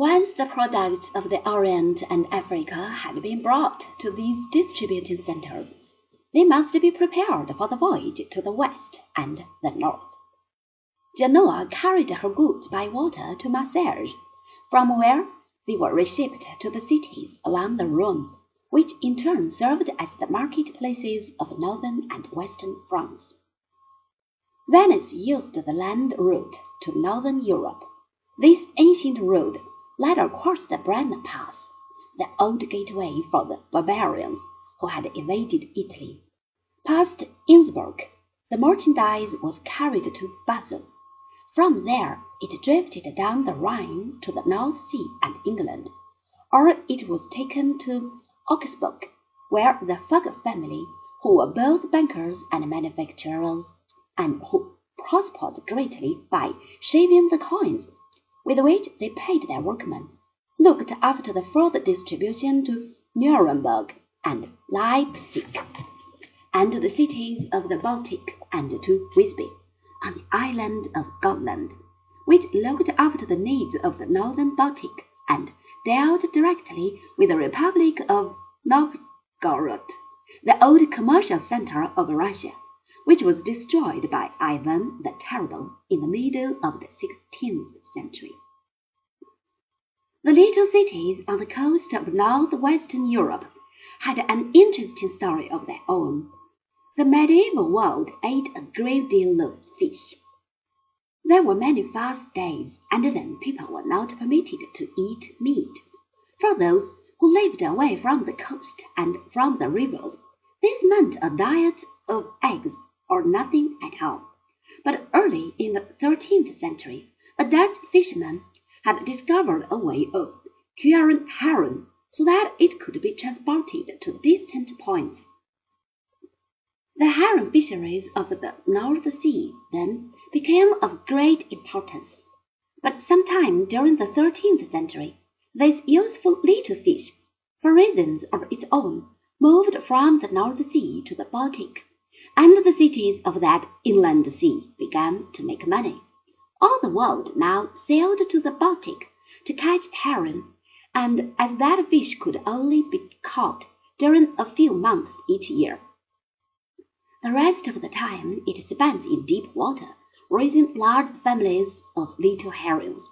Once the products of the Orient and Africa had been brought to these distributing centers, they must be prepared for the voyage to the west and the north. Genoa carried her goods by water to Marseilles, from where they were reshipped to the cities along the Rhone, which in turn served as the market places of northern and western France. Venice used the land route to northern Europe. This ancient road led across the Brenner Pass, the old gateway for the barbarians who had invaded Italy. Past Innsbruck, the merchandise was carried to Basel. From there it drifted down the Rhine to the North Sea and England, or it was taken to Augsburg, where the Fugger family, who were both bankers and manufacturers, and who prospered greatly by shaving the coins with which they paid their workmen, looked after the further distribution to Nuremberg and Leipzig, and the cities of the Baltic, and to Visby, on the island of Gotland, which looked after the needs of the northern Baltic and dealt directly with the Republic of Novgorod, the old commercial center of Russia, which was destroyed by Ivan the Terrible in the middle of the sixteenth century. The little cities on the coast of northwestern Europe had an interesting story of their own. The medieval world ate a great deal of fish. There were many fast days, and then people were not permitted to eat meat. For those who lived away from the coast and from the rivers, this meant a diet of eggs or nothing at all. But early in the thirteenth century, a Dutch fisherman had discovered a way of curing herring so that it could be transported to distant points. The herring fisheries of the North Sea then became of great importance. But sometime during the thirteenth century, this useful little fish, for reasons of its own, moved from the North Sea to the Baltic and the cities of that inland sea began to make money. All the world now sailed to the Baltic to catch herring, and as that fish could only be caught during a few months each year, the rest of the time it spent in deep water, raising large families of little herrings.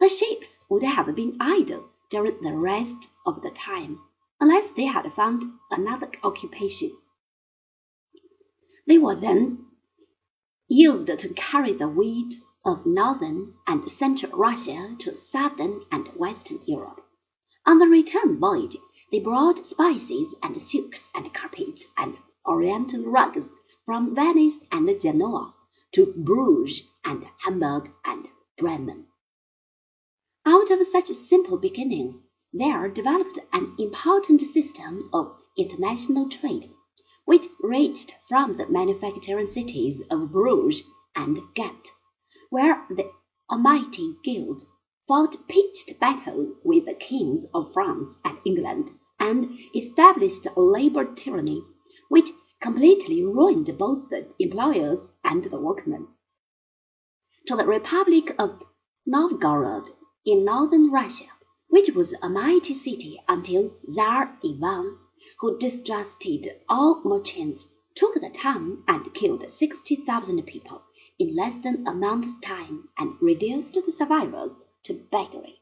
The ships would have been idle during the rest of the time, unless they had found another occupation. They were then used to carry the wheat of northern and central Russia to southern and western Europe. On the return voyage they brought spices and silks and carpets and oriental rugs from Venice and Genoa to Bruges and Hamburg and Bremen. Out of such simple beginnings there developed an important system of international trade which reached from the manufacturing cities of Bruges and Ghent, where the almighty guilds fought pitched battles with the kings of France and England, and established a labor tyranny which completely ruined both the employers and the workmen. To the Republic of Novgorod in northern Russia, which was a mighty city until Tsar Ivan who distrusted all merchants, took the town and killed sixty thousand people in less than a month's time and reduced the survivors to beggary.